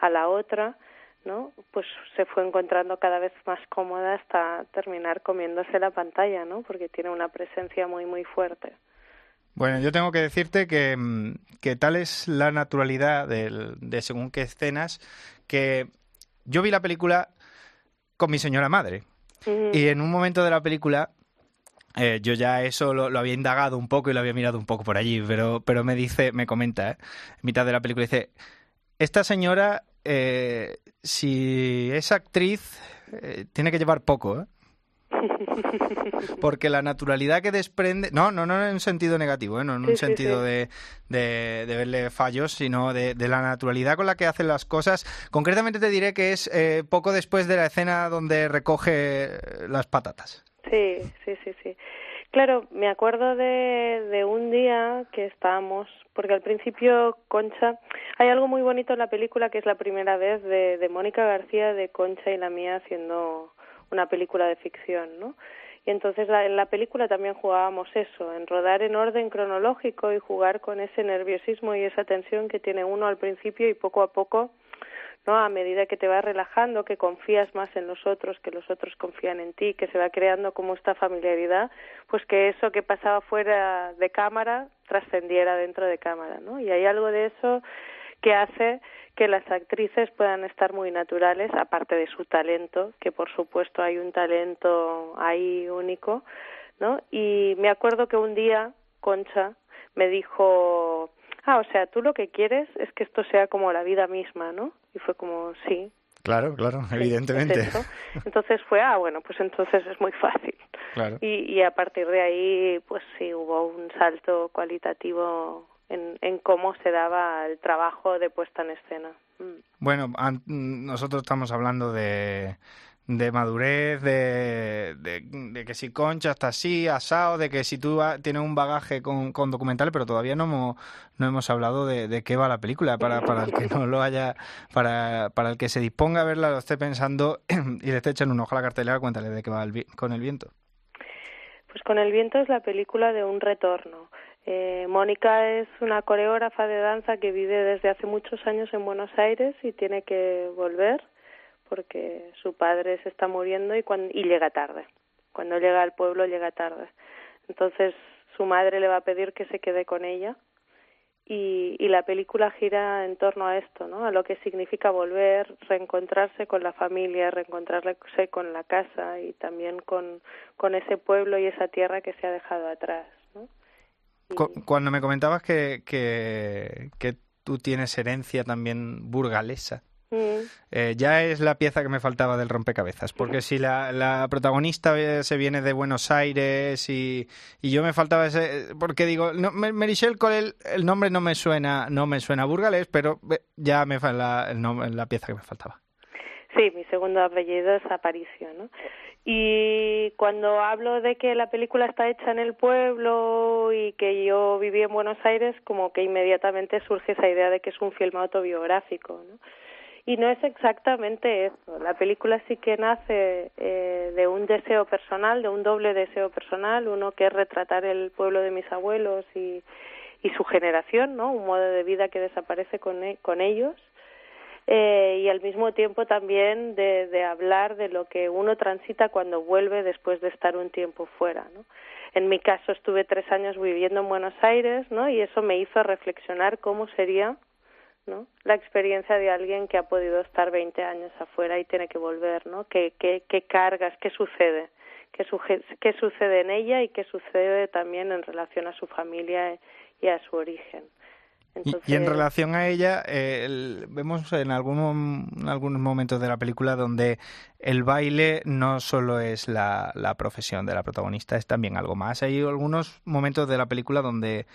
a la otra, ¿no? Pues se fue encontrando cada vez más cómoda hasta terminar comiéndose la pantalla, ¿no? Porque tiene una presencia muy muy fuerte. Bueno, yo tengo que decirte que, mm, que tal es la naturalidad del- de según qué escenas, que yo vi la película con mi señora madre. Y en un momento de la película, eh, yo ya eso lo, lo había indagado un poco y lo había mirado un poco por allí, pero, pero me dice, me comenta, ¿eh? en mitad de la película, dice, esta señora, eh, si es actriz, eh, tiene que llevar poco, ¿eh? porque la naturalidad que desprende, no, no, no en un sentido negativo, ¿eh? no en un Sí, sí, sentido sí. De, de, de verle fallos, sino de, de la naturalidad con la que hacen las cosas. Concretamente te diré que es eh, poco después de la escena donde recoge las patatas. Sí, sí, sí, sí. Claro, me acuerdo de, de un día que estábamos, porque al principio Concha, hay algo muy bonito en la película que es la primera vez de, de Mónica García, de Concha y la mía haciendo una película de ficción, ¿no? Y entonces la- en la película también jugábamos eso, en rodar en orden cronológico y jugar con ese nerviosismo y esa tensión que tiene uno al principio y poco a poco ¿no? A medida que te vas relajando, que confías más en los otros, que los otros confían en ti, que se va creando como esta familiaridad, pues que eso que pasaba fuera de cámara trascendiera dentro de cámara, ¿no? Y hay algo de eso que hace que las actrices puedan estar muy naturales, aparte de su talento, que por supuesto hay un talento ahí único, ¿no? Y me acuerdo que un día Concha me dijo, ah, o sea, tú lo que quieres es que esto sea como la vida misma, ¿no? Y fue como, sí. Claro, claro, evidentemente. es. Entonces fue, ah, bueno, pues entonces es muy fácil. Claro. Y, y a partir de ahí, pues sí, hubo un salto cualitativo en, en cómo se daba el trabajo de puesta en escena. Mm. Bueno, nosotros estamos hablando de, de madurez, de, de, que si Concha está así, asado, de que si tú tienes un bagaje con, con documentales, pero todavía no hemos, no hemos hablado de, qué va la película, para, para el que no lo haya, para, para el que se disponga a verla, lo esté pensando y le esté echando un ojo a la cartelera, cuéntale de qué va el con el viento. Pues con el viento es la película de un retorno. Eh, Mónica es una coreógrafa de danza que vive desde hace muchos años en Buenos Aires y tiene que volver porque su padre se está muriendo y, cuan- y llega tarde. Cuando llega al pueblo llega tarde. Entonces su madre le va a pedir que se quede con ella y, y la película gira en torno a esto, ¿no? A lo que significa volver, reencontrarse con la familia, reencontrarse con la casa y también con, con ese pueblo y esa tierra que se ha dejado atrás, ¿no? Cu- Cuando me comentabas que, que, que tú tienes herencia también burgalesa. Eh, ya es la pieza que me faltaba del rompecabezas, porque si la, protagonista se viene de Buenos Aires y, yo me faltaba ese, porque digo, no, Merichel Colel, el nombre no me suena, no me suena burgalés, pero ya me la, la pieza que me faltaba. Sí, mi segundo apellido es Aparicio, ¿no? Y cuando hablo de que la película está hecha en el pueblo y que yo viví en Buenos Aires, como que inmediatamente surge esa idea de que es un film autobiográfico, ¿no? Y no es exactamente eso. La película sí que nace eh, de un deseo personal, de un doble deseo personal, uno que es retratar el pueblo de mis abuelos y, y su generación, ¿no? Un modo de vida que desaparece con, e- con ellos eh, y al mismo tiempo también de, de hablar de lo que uno transita cuando vuelve después de estar un tiempo fuera, ¿no? En mi caso estuve tres años viviendo en Buenos Aires, ¿no? Y eso me hizo reflexionar cómo sería, ¿no? La experiencia de alguien que ha podido estar 20 años afuera y tiene que volver, ¿no? ¿Qué, qué, qué cargas, qué sucede? ¿Qué, suje- ¿Qué sucede en ella y qué sucede también en relación a su familia y a su origen? Y, y en relación a ella, eh, el- vemos en algún, en algunos momentos de la película donde el baile no solo es la, la profesión de la protagonista, es también algo más. Hay algunos momentos de la película donde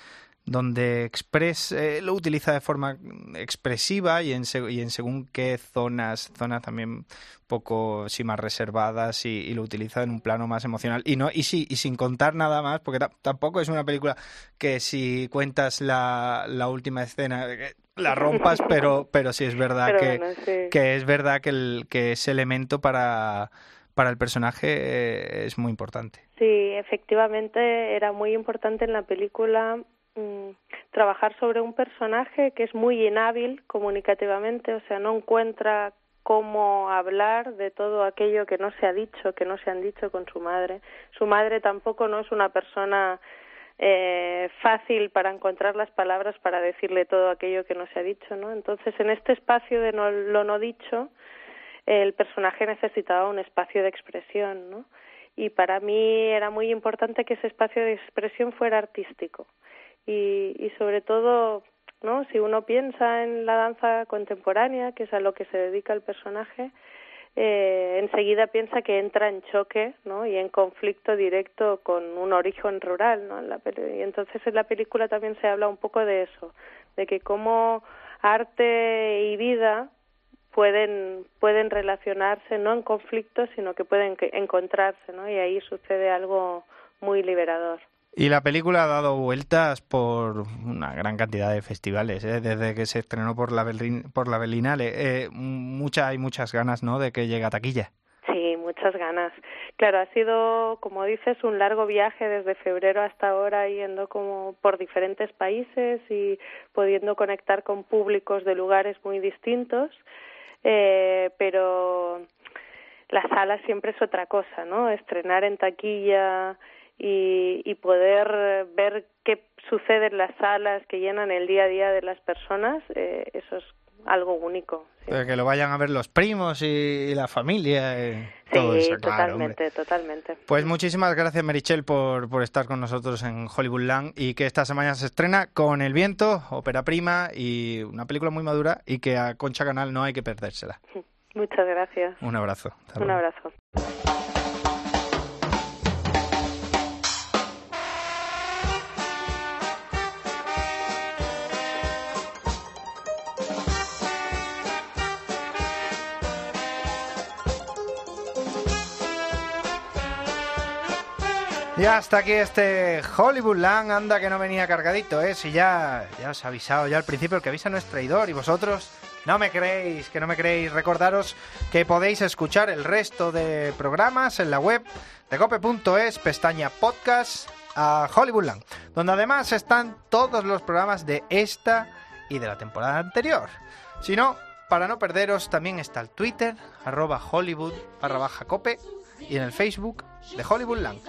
donde Express eh, lo utiliza de forma expresiva y en, y en según qué zonas, zonas también poco sí más reservadas y, y lo utiliza en un plano más emocional y no y sí y sin contar nada más porque ta- tampoco es una película que si cuentas la, la última escena eh, la rompas pero pero sí es verdad Pero que, bueno, sí. que es verdad que el que ese elemento para para el personaje eh, es muy importante Sí, efectivamente era muy importante en la película trabajar sobre un personaje que es muy inhábil comunicativamente, o sea, no encuentra cómo hablar de todo aquello que no se ha dicho, que no se han dicho con su madre. Su madre tampoco no es una persona eh, fácil para encontrar las palabras para decirle todo aquello que no se ha dicho, ¿no? Entonces, en este espacio de no, lo no dicho, el personaje necesitaba un espacio de expresión, ¿no? Y para mí era muy importante que ese espacio de expresión fuera artístico. Y, y sobre todo, ¿no? Si uno piensa en la danza contemporánea, que es a lo que se dedica el personaje, eh, enseguida piensa que entra en choque ¿no? y en conflicto directo con un origen rural. ¿no? En la y entonces en la película también se habla un poco de eso, de que cómo arte y vida pueden pueden relacionarse no en conflicto sino que pueden encontrarse no y ahí sucede algo muy liberador y la película ha dado vueltas por una gran cantidad de festivales, ¿eh? desde que se estrenó por la, por la Berlinale. Eh, mucha, hay muchas ganas ¿no? de que llegue a taquilla. Sí, muchas ganas. Claro, ha sido, como dices, un largo viaje desde febrero hasta ahora, yendo como por diferentes países y pudiendo conectar con públicos de lugares muy distintos. Eh, pero la sala siempre es otra cosa, ¿no? Estrenar en taquilla y, poder ver qué sucede en las salas que llenan el día a día de las personas, eh, eso es algo único. Que lo vayan a ver los primos y, la familia. Eh, sí, totalmente, totalmente. Pues muchísimas gracias, Merichel, por, por estar con nosotros en Hollywoodland y que esta semana se estrena con El Viento, ópera prima y una película muy madura y que a Concha Canal no hay que perdérsela. Muchas gracias. Un abrazo. Un abrazo. Y hasta aquí este Hollywoodland, anda que no venía cargadito, ¿eh? Si ya, ya os he avisado ya al principio, el que avisa no es traidor y vosotros no me creéis, que no me creéis. Recordaros que podéis escuchar el resto de programas en la web de cope.es, pestaña podcast a Hollywoodland, donde además están todos los programas de esta y de la temporada anterior. Si no, para no perderos, también está el Twitter, arroba Hollywood cope, y en el Facebook de Hollywoodland.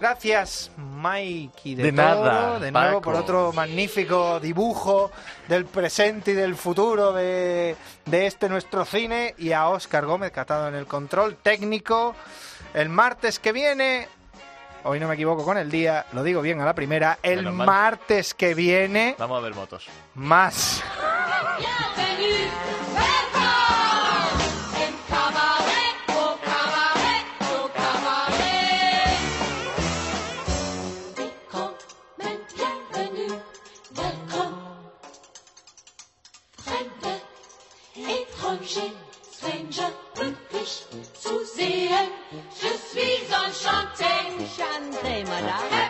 Gracias, Mikey de, de nada, de nuevo por otro magnífico dibujo del presente y del futuro de, de este nuestro cine y a Oscar Gómez que ha estado en el control técnico. El martes que viene, hoy no me equivoco con el día, lo digo bien a la primera, el martes que viene... Vamos a ver motos. Más. Bye.